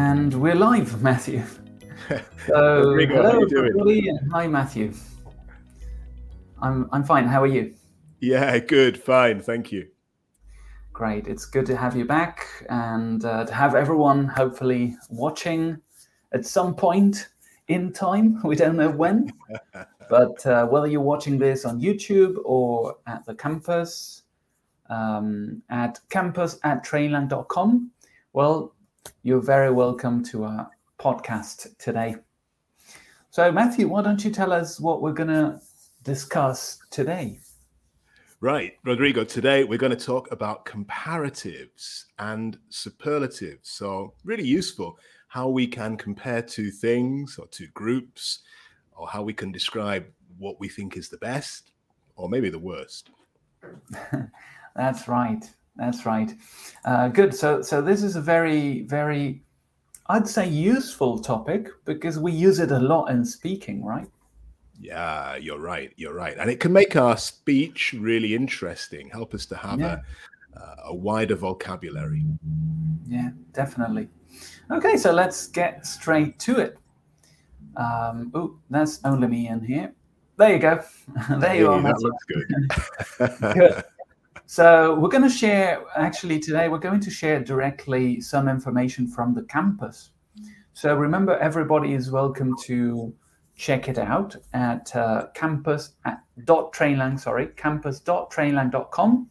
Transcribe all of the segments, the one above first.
And we're live, Matthew. So, hello, everybody, and hi, Matthew. I'm I'm fine. How are you? Yeah, good, fine, thank you. Great. It's good to have you back and uh, to have everyone hopefully watching at some point in time. We don't know when, but uh, whether you're watching this on YouTube or at the campus, um, at campus at trainlang.com, well, you're very welcome to our podcast today. So, Matthew, why don't you tell us what we're going to discuss today? Right, Rodrigo, today we're going to talk about comparatives and superlatives. So, really useful how we can compare two things or two groups, or how we can describe what we think is the best or maybe the worst. That's right. That's right. Uh, good. So, so this is a very, very, I'd say, useful topic because we use it a lot in speaking, right? Yeah, you're right. You're right. And it can make our speech really interesting, help us to have Yeah. a, uh, a wider vocabulary. Yeah, definitely. Okay, so let's get straight to it. Um, oh, that's only me in here. There you go. there you Hey, are. that Matthew. looks good. Good. So we're going to share, actually today, we're going to share directly some information from the campus. So remember, everybody is welcome to check it out at uh, campus at dot trainlang, sorry, campus.trainlang.com.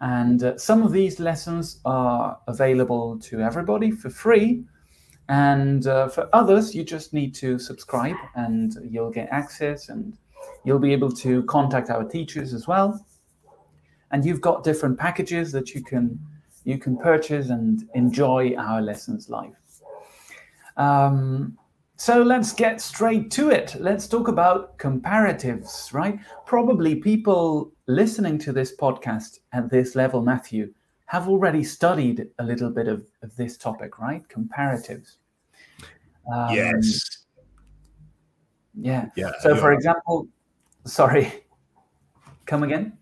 And uh, some of these lessons are available to everybody for free. And uh, for others, you just need to subscribe and you'll get access and you'll be able to contact our teachers as well and you've got different packages that you can you can purchase and enjoy our lessons live. Um, so let's get straight to it. Let's talk about comparatives, right? Probably people listening to this podcast at this level, Matthew, have already studied a little bit of, of this topic, right? Comparatives. Um, yes. Yeah. Yeah. So, you're for example, sorry, come again?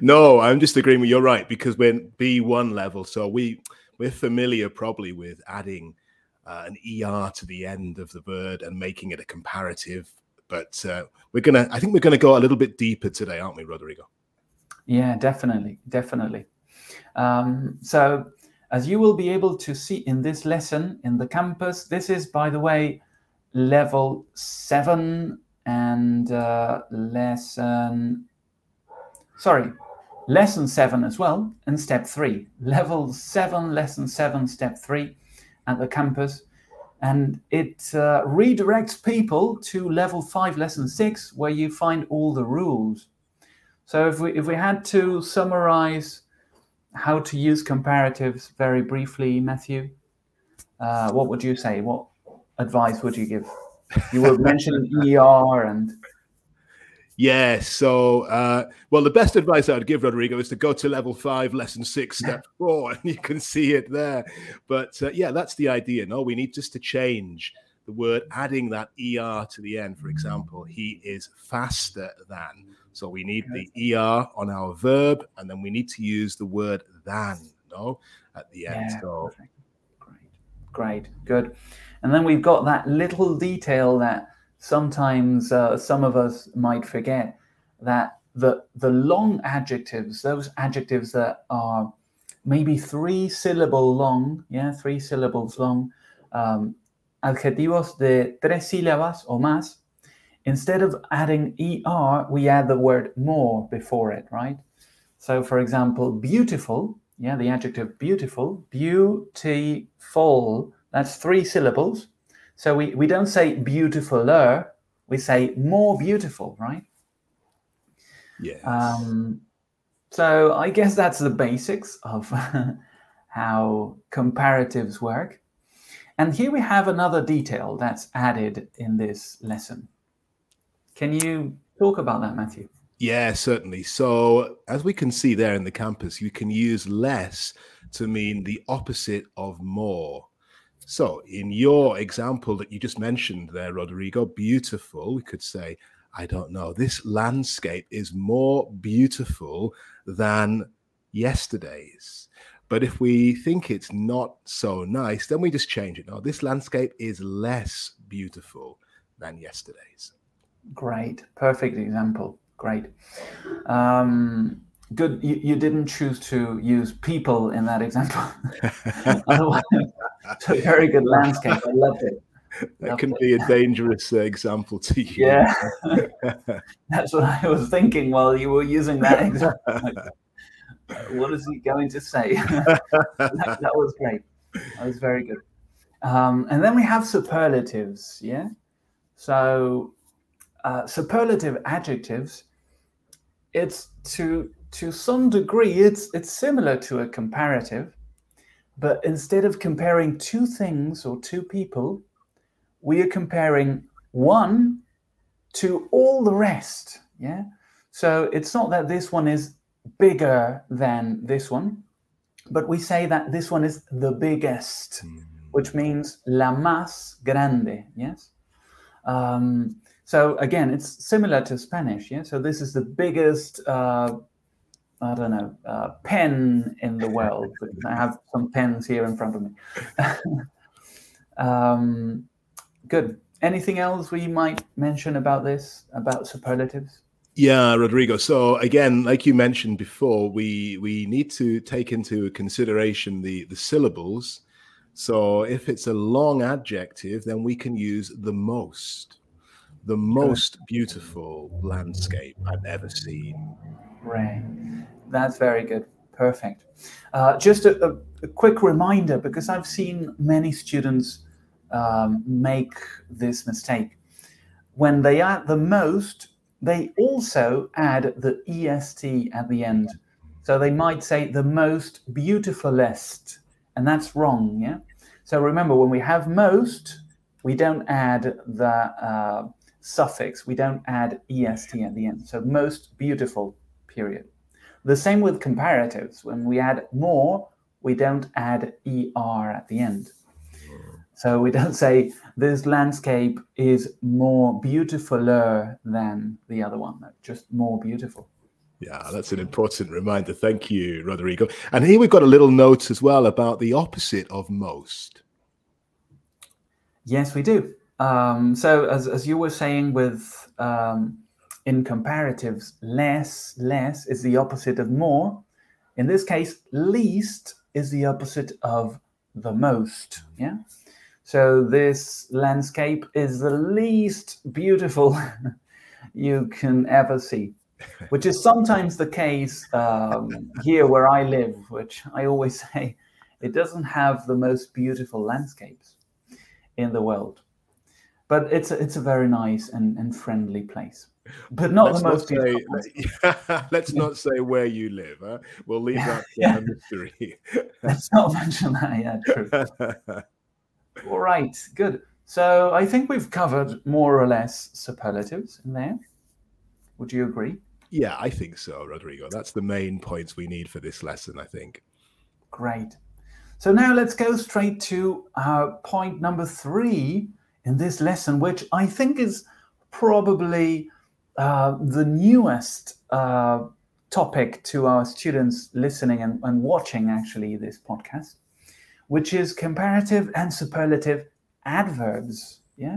No, I'm just agreeing with you're right because we're B1 level, so we we're familiar probably with adding uh, an er to the end of the word and making it a comparative. But uh, we're gonna, I think we're gonna go a little bit deeper today, aren't we, Rodrigo? Yeah, definitely, definitely. Um, so, as you will be able to see in this lesson in the campus, this is, by the way, level seven and uh, lesson, sorry, lesson seven as well, and step three. Level seven, lesson seven, step three at the campus. And it uh, redirects people to level five, lesson six, where you find all the rules. So if we if we had to summarize how to use comparatives very briefly, Matthew, uh, what would you say? What advice would you give? You were mentioning ER and Yeah. So, uh, well, the best advice I would give Rodrigo is to go to level five, lesson six, step four, and you can see it there. But uh, yeah, that's the idea. No, we need just to change the word, adding that er to the end. For example, he is faster than. So we need the er on our verb, and then we need to use the word than. No, at the end. Yeah, so perfect. Great, great, good. And then we've got that little detail that sometimes uh, some of us might forget that the the long adjectives, those adjectives that are maybe three syllable long, yeah, three syllables long, um, adjetivos de tres sílabas o más, instead of adding er, we add the word more before it, right? So, for example, beautiful, yeah, the adjective beautiful, beautiful, that's three syllables. So we, we don't say beautifuler, we say more beautiful, right? yes. Um, so I guess that's the basics of how comparatives work. And here we have another detail that's added in this lesson. Can you talk about that, Matthew? Yeah, certainly. So, as we can see there in the campus, you can use less to mean the opposite of more. So, in your example that you just mentioned there, Rodrigo, beautiful, we could say, I don't know, this landscape is more beautiful than yesterday's. But if we think it's not so nice, then we just change it. Now, this landscape is less beautiful than yesterday's. Great, perfect example. Great. Um, good. You, you didn't choose to use people in that example. so very good landscape. I loved it. That can be a dangerous uh, example to you. Yeah, that's what I was thinking while you were using that example. what is he going to say? that, that, was great. That was very good. Um, and then we have superlatives. Yeah. So uh, superlative adjectives. It's to to some degree it's it's similar to a comparative, but instead of comparing two things or two people, we are comparing one to all the rest. Yeah. So it's not that this one is bigger than this one, but we say that this one is the biggest, mm. which means la más grande. Yes. Um, so again, it's similar to Spanish. Yeah. So this is the biggest. Uh, I don't know, uh, pen in the world. I have some pens here in front of me. um, good. Anything else we might mention about this, about superlatives? Yeah, Rodrigo. So again, like you mentioned before, we we need to take into consideration the the syllables. So if it's a long adjective, then we can use the most, the most beautiful landscape I've ever seen. Right. That's very good. Perfect. Uh, just a, a, a, quick reminder because I've seen many students um, make this mistake. When they add the most, they also add the est at the end. So they might say the most beautifulest, and that's wrong. Yeah. So remember, when we have most, we don't add the uh, suffix. We don't add est at the end. So most beautiful. Period. The same with comparatives. When we add more, we don't add er at the end. So we don't say this landscape is more beautifuler than the other one, just more beautiful. Yeah, that's an important reminder. Thank you, Rodrigo. And here we've got a little note as well about the opposite of most. Yes, we do. Um, so, as, as you were saying with um, in comparatives, less, less is the opposite of more. In this case, least is the opposite of the most. Yeah. So this landscape is the least beautiful you can ever see, which is sometimes the case um, here where I live, which I always say it doesn't have the most beautiful landscapes in the world. But it's a, it's a very nice and, and friendly place. But not let's the most not say, let's not say where you live. Huh? We'll leave that yeah. mystery. let's not mention that. Yeah, true. All right, good. So I think we've covered more or less superlatives in there. Would you agree? Yeah, I think so, Rodrigo. That's the main points we need for this lesson, I think. Great. So now let's go straight to our point number three in this lesson, which I think is probably uh, the newest uh, topic to our students listening and, and watching actually this podcast which is comparative and superlative adverbs. Yeah.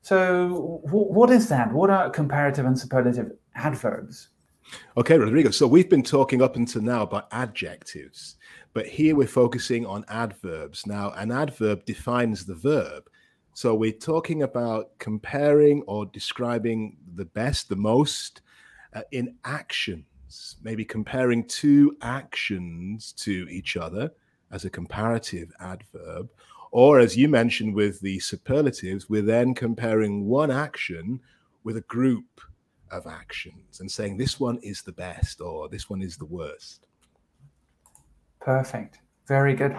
So, w- what is that? What are comparative and superlative adverbs? Okay, Rodrigo. So we've been talking up until now about adjectives, but here we're focusing on adverbs. Now, an adverb defines the verb. So we're talking about comparing or describing the best, the most uh, in actions, maybe comparing two actions to each other as a comparative adverb. Or, as you mentioned with the superlatives, we're then comparing one action with a group of actions and saying this one is the best or this one is the worst. Perfect. Very good.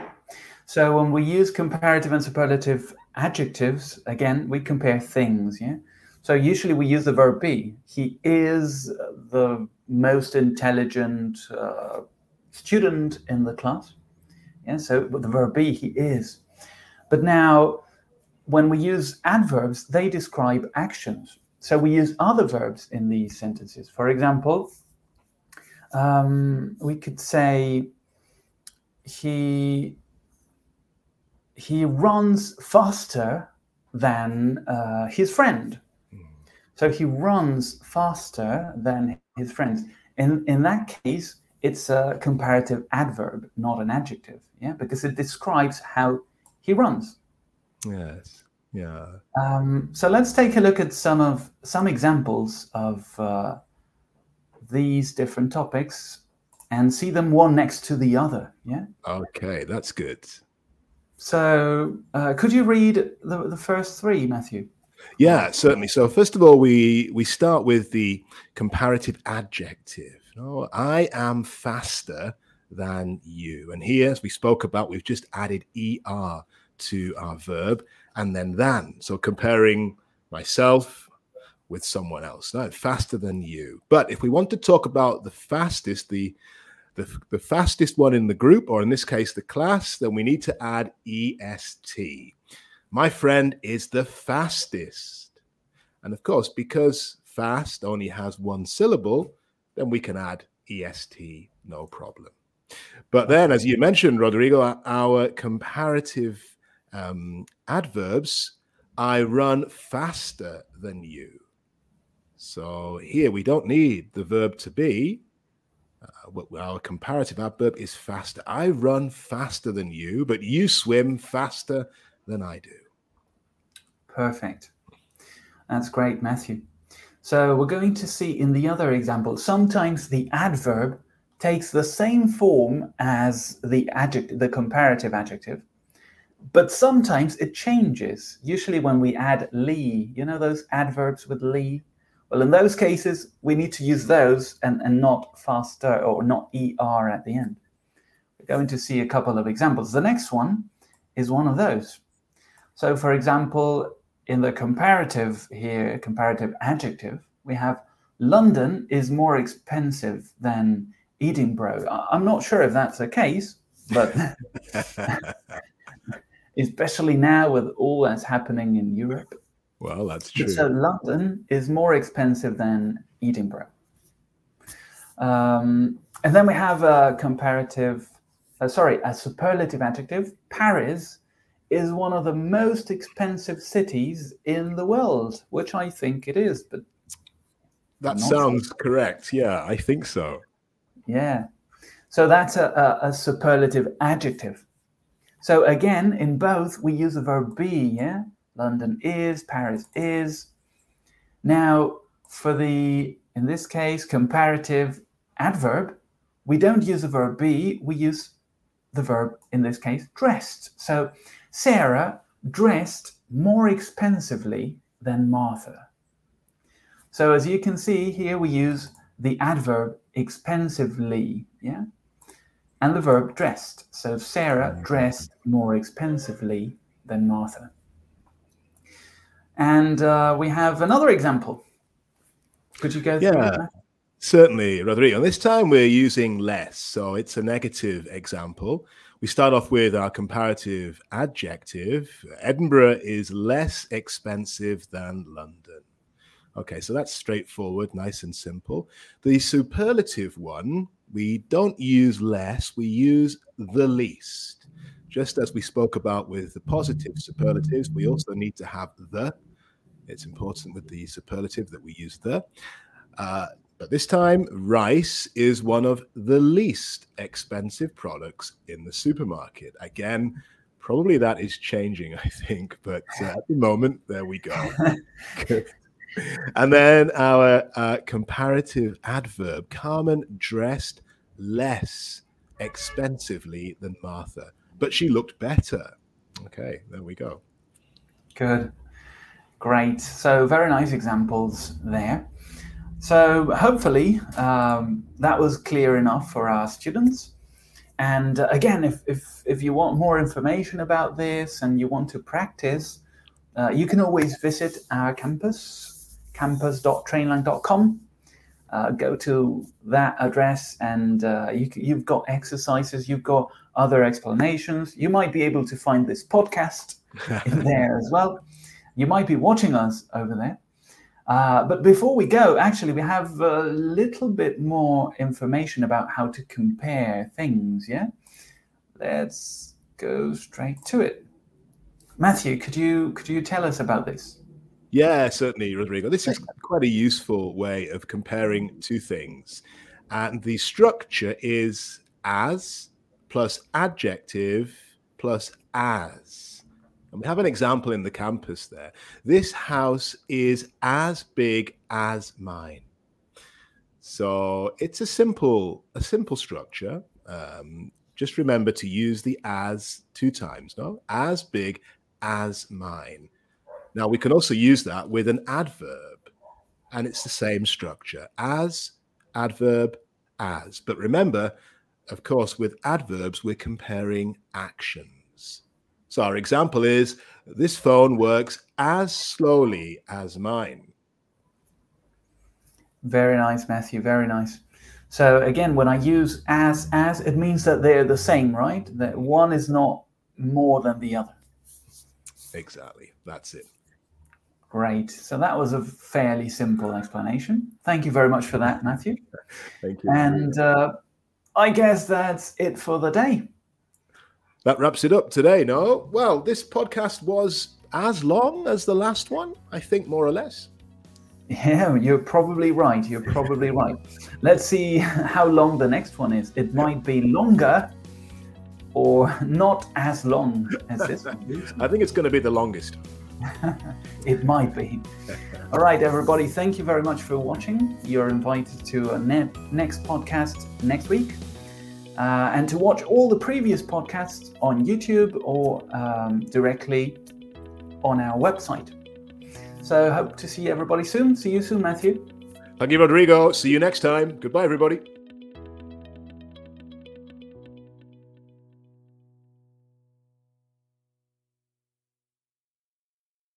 So, when we use comparative and superlative adjectives, again, we compare things. Yeah. So, usually we use the verb be. He is the most intelligent uh, student in the class. Yeah, so the verb be, he is. But now, when we use adverbs, they describe actions. So we use other verbs in these sentences. For example, um, we could say, he he runs faster than uh, his friend. So he runs faster than his friends. In in that case, it's a comparative adverb, not an adjective. Yeah, because it describes how he runs. Yes. Yeah. Um, so let's take a look at some of some examples of uh, these different topics and see them one next to the other. Yeah. Okay, that's good. So uh, could you read the, the first three, Matthew? Yeah, certainly. So first of all, we we start with the comparative adjective. Oh, I am faster than you. And here, as we spoke about, we've just added er to our verb and then than. So comparing myself with someone else. No, faster than you. But if we want to talk about the fastest, the the, the fastest one in the group, or in this case, the class, then we need to add est. My friend is the fastest. And of course, because fast only has one syllable, then we can add est, no problem. But then, as you mentioned, Rodrigo, our comparative um, adverbs, I run faster than you. So here we don't need the verb to be. Uh, our comparative adverb is faster. I run faster than you, but you swim faster than I do. Perfect. That's great, Matthew. So we're going to see in the other example, sometimes the adverb takes the same form as the adjective, the comparative adjective, but sometimes it changes. Usually when we add ly, you know those adverbs with ly? Well, in those cases, we need to use those and, and not faster or not er at the end. We're going to see a couple of examples. The next one is one of those. So, for example, in the comparative here, comparative adjective, we have London is more expensive than Edinburgh. I'm not sure if that's the case, but especially now with all that's happening in Europe. Well, that's true. So London is more expensive than Edinburgh. Um, and then we have a comparative, uh, sorry, a superlative adjective. Paris is one of the most expensive cities in the world, which I think it is. But that sounds sure. correct. Yeah, I think so. Yeah. So that's a, a, a, superlative adjective. So again, in both, we use the verb be. Yeah. London is, Paris is. Now, for the, in this case, comparative adverb, we don't use the verb be, we use the verb, in this case, dressed. So Sarah dressed more expensively than Martha. So as you can see here, we use the adverb expensively, yeah, and the verb dressed. So Sarah dressed more expensively than Martha. And uh, we have another example. Could you go through yeah. that? Certainly, Rodrigo. And this time we're using less, so it's a negative example. We start off with our comparative adjective. Edinburgh is less expensive than London. Okay, so that's straightforward, nice and simple. The superlative one, we don't use less, we use the least. Just as we spoke about with the positive superlatives, we also need to have the. It's important with the superlative that we use the. Uh, but this time, rice is one of the least expensive products in the supermarket. Again, probably that is changing, I think. But uh, at the moment, there we go. and then our uh, comparative adverb Carmen dressed less expensively than Martha, but she looked better. Okay, there we go. Good. Great. So, very nice examples there. So hopefully um, that was clear enough for our students. And uh, again, if, if, if you want more information about this and you want to practice, uh, you can always visit our campus, campus.trainlang.com. Uh, go to that address and uh, you, you've got exercises, you've got other explanations. You might be able to find this podcast in there as well. You might be watching us over there. Uh, but before we go, actually, we have a little bit more information about how to compare things. Yeah, let's go straight to it. Matthew, could you could you tell us about this? Yeah, certainly, Rodrigo. This is quite a useful way of comparing two things. And the structure is as plus adjective plus as. And we have an example in the campus there. This house is as big as mine. So it's a simple, a simple structure. Um, just remember to use the as two times, no? As big as mine. Now we can also use that with an adverb, and it's the same structure as, adverb, as. But remember, of course, with adverbs, we're comparing actions. So our example is this phone works as slowly as mine. Very nice, Matthew. Very nice. So again, when I use as as, it means that they're the same, right? That one is not more than the other. Exactly. That's it. Great. So that was a fairly simple explanation. Thank you very much for that, Matthew. Thank you. And uh, I guess that's it for the day. That wraps it up today, no? Well, this podcast was as long as the last one, I think, more or less. Yeah, you're probably right. You're probably right. Let's see how long the next one is. It might be longer or not as long as this one. I think it's going to be the longest. it might be. All right, everybody, thank you very much for watching. You're invited to a ne- next podcast next week. Uh, and to watch all the previous podcasts on YouTube or um, directly on our website. So, hope to see everybody soon. See you soon, Matthew. Thank you, Rodrigo. See you next time. Goodbye, everybody.